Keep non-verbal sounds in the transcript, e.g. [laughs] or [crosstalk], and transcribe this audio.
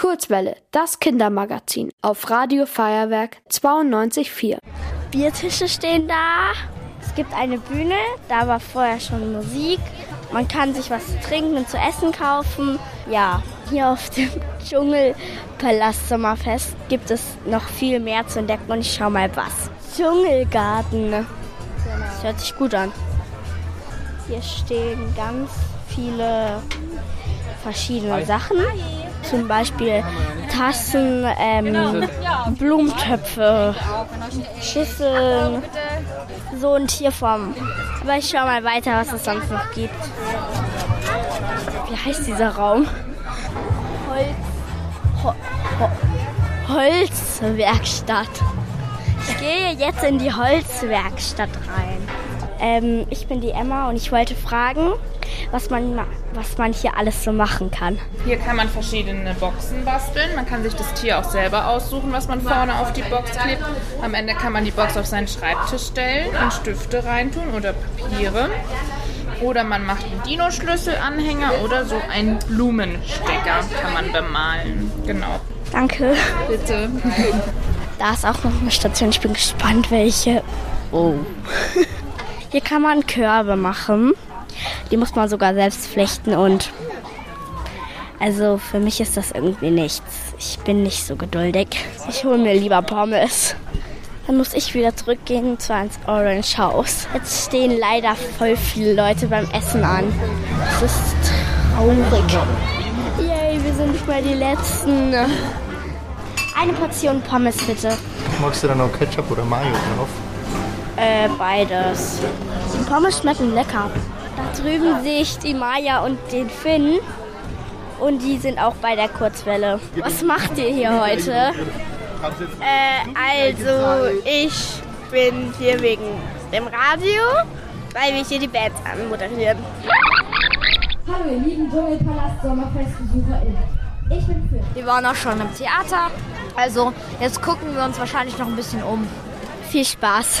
Kurzwelle, das Kindermagazin auf Radio Feuerwerk 92.4. Biertische stehen da. Es gibt eine Bühne, da war vorher schon Musik. Man kann sich was zu trinken und zu essen kaufen. Ja, hier auf dem [laughs] Dschungelpalast Sommerfest gibt es noch viel mehr zu entdecken und ich schau mal was. Dschungelgarten. Das hört sich gut an. Hier stehen ganz viele verschiedene Sachen. Zum Beispiel Tassen, ähm, Blumentöpfe, Schüsseln, so in Tierform. Aber ich schau mal weiter, was es sonst noch gibt. Wie heißt dieser Raum? Holz. Ho Ho Holzwerkstatt. Ich gehe jetzt in die Holzwerkstatt rein. Ähm, ich bin die Emma und ich wollte fragen, was man, was man hier alles so machen kann. Hier kann man verschiedene Boxen basteln. Man kann sich das Tier auch selber aussuchen, was man vorne auf die Box klebt. Am Ende kann man die Box auf seinen Schreibtisch stellen und Stifte reintun oder Papiere. Oder man macht einen Dino-Schlüsselanhänger oder so einen Blumenstecker kann man bemalen. Genau. Danke. Bitte. Da ist auch noch eine Station. Ich bin gespannt, welche. Oh. Hier kann man Körbe machen. Die muss man sogar selbst flechten und also für mich ist das irgendwie nichts. Ich bin nicht so geduldig. Ich hole mir lieber Pommes. Dann muss ich wieder zurückgehen zu ins Orange House. Jetzt stehen leider voll viele Leute beim Essen an. Das ist traurig. Yay, wir sind nicht mal die Letzten. Eine Portion Pommes bitte. Magst du dann auch Ketchup oder Mayo drauf? Äh, beides. Die Pommes schmecken lecker. Da drüben sehe ich die Maya und den Finn. Und die sind auch bei der Kurzwelle. Was macht ihr hier heute? Äh, also ich bin hier wegen dem Radio, weil wir hier die Bands anmoderieren. Hallo ihr lieben Dschungelpalast SommerfestbesucherInnen. Ich bin Finn. Wir waren auch schon im Theater. Also jetzt gucken wir uns wahrscheinlich noch ein bisschen um. Viel Spaß.